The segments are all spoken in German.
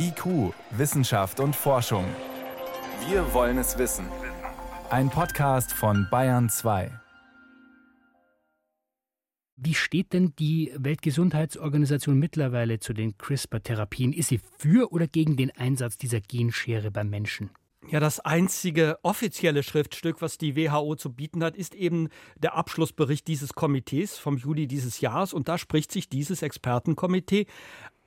IQ, Wissenschaft und Forschung. Wir wollen es wissen. Ein Podcast von Bayern 2. Wie steht denn die Weltgesundheitsorganisation mittlerweile zu den CRISPR-Therapien? Ist sie für oder gegen den Einsatz dieser Genschere beim Menschen? Ja, das einzige offizielle Schriftstück, was die WHO zu bieten hat, ist eben der Abschlussbericht dieses Komitees vom Juli dieses Jahres. Und da spricht sich dieses Expertenkomitee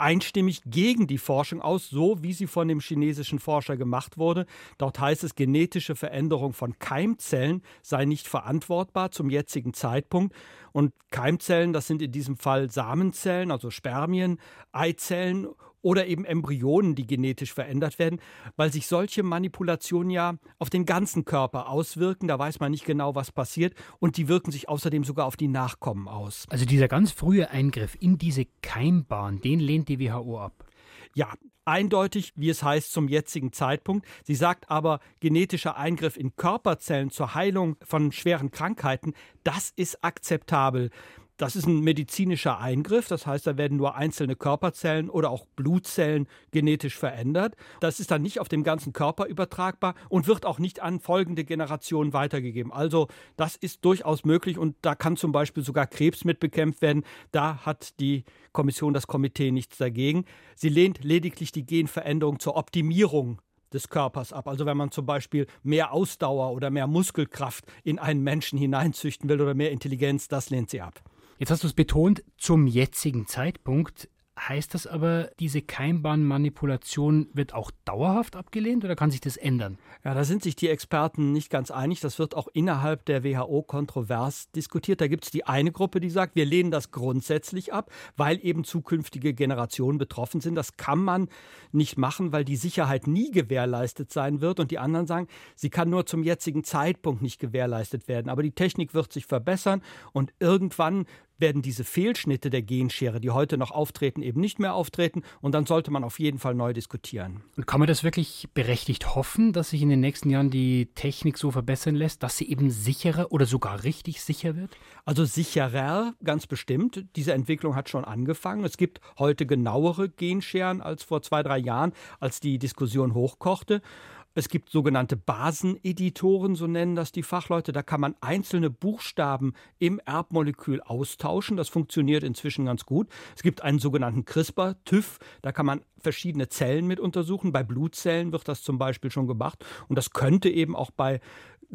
einstimmig gegen die Forschung aus, so wie sie von dem chinesischen Forscher gemacht wurde. Dort heißt es, genetische Veränderung von Keimzellen sei nicht verantwortbar zum jetzigen Zeitpunkt. Und Keimzellen, das sind in diesem Fall Samenzellen, also Spermien, Eizellen oder eben Embryonen, die genetisch verändert werden, weil sich solche Manipulationen ja auf den ganzen Körper auswirken. Da weiß man nicht genau, was passiert und die wirken sich außerdem sogar auf die Nachkommen aus. Also dieser ganz frühe Eingriff in diese Keimbahn, den lehnt die WHO ab. Ja, eindeutig, wie es heißt, zum jetzigen Zeitpunkt. Sie sagt aber, genetischer Eingriff in Körperzellen zur Heilung von schweren Krankheiten, das ist akzeptabel. Das ist ein medizinischer Eingriff, das heißt, da werden nur einzelne Körperzellen oder auch Blutzellen genetisch verändert. Das ist dann nicht auf dem ganzen Körper übertragbar und wird auch nicht an folgende Generationen weitergegeben. Also das ist durchaus möglich und da kann zum Beispiel sogar Krebs mit bekämpft werden. Da hat die Kommission, das Komitee nichts dagegen. Sie lehnt lediglich die Genveränderung zur Optimierung des Körpers ab. Also wenn man zum Beispiel mehr Ausdauer oder mehr Muskelkraft in einen Menschen hineinzüchten will oder mehr Intelligenz, das lehnt sie ab. Jetzt hast du es betont, zum jetzigen Zeitpunkt. Heißt das aber, diese Keimbahnmanipulation wird auch dauerhaft abgelehnt oder kann sich das ändern? Ja, da sind sich die Experten nicht ganz einig. Das wird auch innerhalb der WHO kontrovers diskutiert. Da gibt es die eine Gruppe, die sagt, wir lehnen das grundsätzlich ab, weil eben zukünftige Generationen betroffen sind. Das kann man nicht machen, weil die Sicherheit nie gewährleistet sein wird. Und die anderen sagen, sie kann nur zum jetzigen Zeitpunkt nicht gewährleistet werden. Aber die Technik wird sich verbessern und irgendwann werden diese Fehlschnitte der Genschere, die heute noch auftreten, eben nicht mehr auftreten. Und dann sollte man auf jeden Fall neu diskutieren. Und kann man das wirklich berechtigt hoffen, dass sich in den nächsten Jahren die Technik so verbessern lässt, dass sie eben sicherer oder sogar richtig sicher wird? Also sicherer, ganz bestimmt. Diese Entwicklung hat schon angefangen. Es gibt heute genauere Genscheren als vor zwei, drei Jahren, als die Diskussion hochkochte. Es gibt sogenannte Baseneditoren, so nennen das die Fachleute. Da kann man einzelne Buchstaben im Erbmolekül austauschen. Das funktioniert inzwischen ganz gut. Es gibt einen sogenannten CRISPR-TÜV. Da kann man verschiedene Zellen mit untersuchen. Bei Blutzellen wird das zum Beispiel schon gemacht. Und das könnte eben auch bei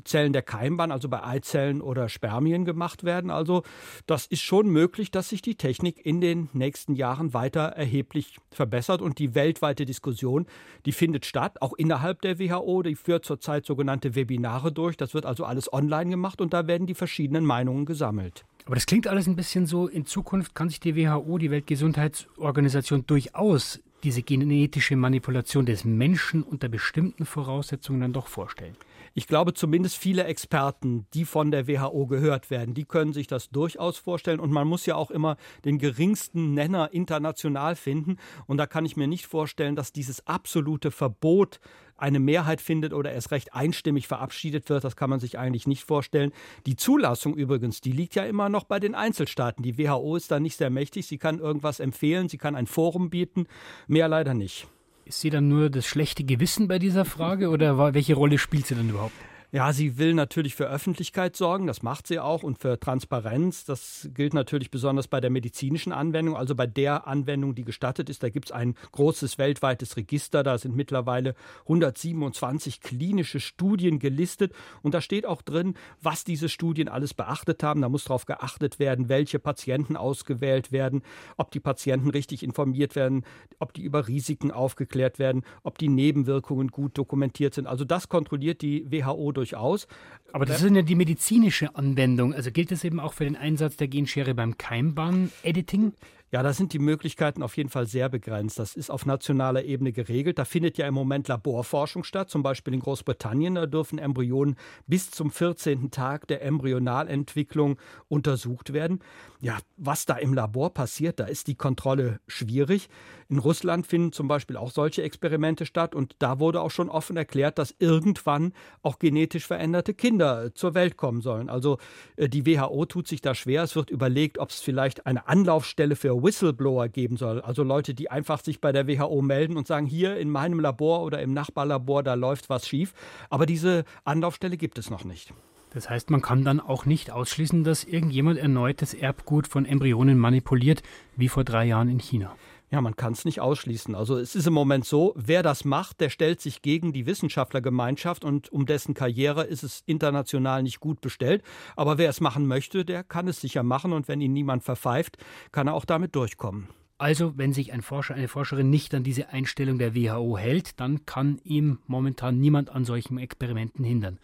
Zellen der Keimbahn, also bei Eizellen oder Spermien gemacht werden. Also das ist schon möglich, dass sich die Technik in den nächsten Jahren weiter erheblich verbessert und die weltweite Diskussion, die findet statt, auch innerhalb der WHO, die führt zurzeit sogenannte Webinare durch. Das wird also alles online gemacht und da werden die verschiedenen Meinungen gesammelt. Aber das klingt alles ein bisschen so, in Zukunft kann sich die WHO, die Weltgesundheitsorganisation, durchaus diese genetische Manipulation des Menschen unter bestimmten Voraussetzungen dann doch vorstellen. Ich glaube zumindest viele Experten, die von der WHO gehört werden, die können sich das durchaus vorstellen. Und man muss ja auch immer den geringsten Nenner international finden. Und da kann ich mir nicht vorstellen, dass dieses absolute Verbot eine Mehrheit findet oder erst recht einstimmig verabschiedet wird. Das kann man sich eigentlich nicht vorstellen. Die Zulassung übrigens, die liegt ja immer noch bei den Einzelstaaten. Die WHO ist da nicht sehr mächtig. Sie kann irgendwas empfehlen, sie kann ein Forum bieten, mehr leider nicht. Ist sie dann nur das schlechte Gewissen bei dieser Frage oder welche Rolle spielt sie dann überhaupt? Ja, sie will natürlich für Öffentlichkeit sorgen, das macht sie auch, und für Transparenz. Das gilt natürlich besonders bei der medizinischen Anwendung, also bei der Anwendung, die gestattet ist. Da gibt es ein großes weltweites Register, da sind mittlerweile 127 klinische Studien gelistet und da steht auch drin, was diese Studien alles beachtet haben. Da muss darauf geachtet werden, welche Patienten ausgewählt werden, ob die Patienten richtig informiert werden, ob die über Risiken aufgeklärt werden, ob die Nebenwirkungen gut dokumentiert sind. Also das kontrolliert die WHO durchaus. Aber das ist ja die medizinische Anwendung. Also gilt das eben auch für den Einsatz der Genschere beim Keimbahn-Editing? Ja, da sind die Möglichkeiten auf jeden Fall sehr begrenzt. Das ist auf nationaler Ebene geregelt. Da findet ja im Moment Laborforschung statt, zum Beispiel in Großbritannien. Da dürfen Embryonen bis zum 14. Tag der Embryonalentwicklung untersucht werden. Ja, was da im Labor passiert, da ist die Kontrolle schwierig. In Russland finden zum Beispiel auch solche Experimente statt und da wurde auch schon offen erklärt, dass irgendwann auch genetisch veränderte Kinder zur Welt kommen sollen. Also äh, die WHO tut sich da schwer. Es wird überlegt, ob es vielleicht eine Anlaufstelle für Whistleblower geben soll. Also Leute, die einfach sich bei der WHO melden und sagen, hier in meinem Labor oder im Nachbarlabor, da läuft was schief. Aber diese Anlaufstelle gibt es noch nicht. Das heißt, man kann dann auch nicht ausschließen, dass irgendjemand erneut das Erbgut von Embryonen manipuliert, wie vor drei Jahren in China. Ja, man kann es nicht ausschließen. Also es ist im Moment so, wer das macht, der stellt sich gegen die Wissenschaftlergemeinschaft und um dessen Karriere ist es international nicht gut bestellt. Aber wer es machen möchte, der kann es sicher machen und wenn ihn niemand verpfeift, kann er auch damit durchkommen. Also, wenn sich ein Forscher, eine Forscherin nicht an diese Einstellung der WHO hält, dann kann ihm momentan niemand an solchen Experimenten hindern.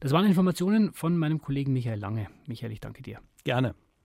Das waren Informationen von meinem Kollegen Michael Lange. Michael, ich danke dir. Gerne.